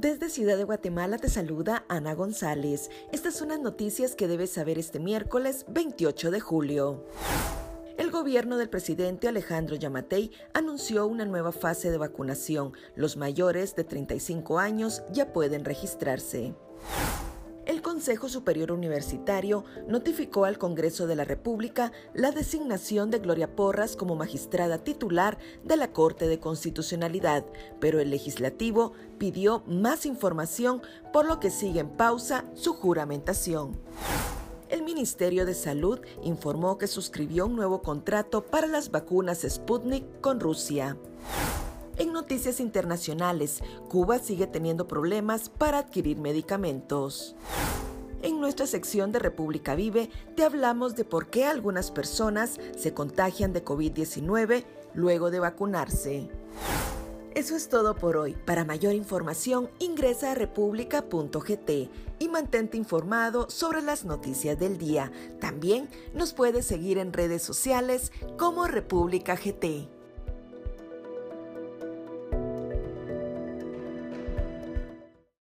Desde Ciudad de Guatemala te saluda Ana González. Estas son las noticias que debes saber este miércoles 28 de julio. El gobierno del presidente Alejandro Yamatei anunció una nueva fase de vacunación. Los mayores de 35 años ya pueden registrarse. Consejo Superior Universitario notificó al Congreso de la República la designación de Gloria Porras como magistrada titular de la Corte de Constitucionalidad, pero el legislativo pidió más información, por lo que sigue en pausa su juramentación. El Ministerio de Salud informó que suscribió un nuevo contrato para las vacunas Sputnik con Rusia. En noticias internacionales, Cuba sigue teniendo problemas para adquirir medicamentos. En nuestra sección de República Vive te hablamos de por qué algunas personas se contagian de COVID-19 luego de vacunarse. Eso es todo por hoy. Para mayor información ingresa a república.gt y mantente informado sobre las noticias del día. También nos puedes seguir en redes sociales como República GT.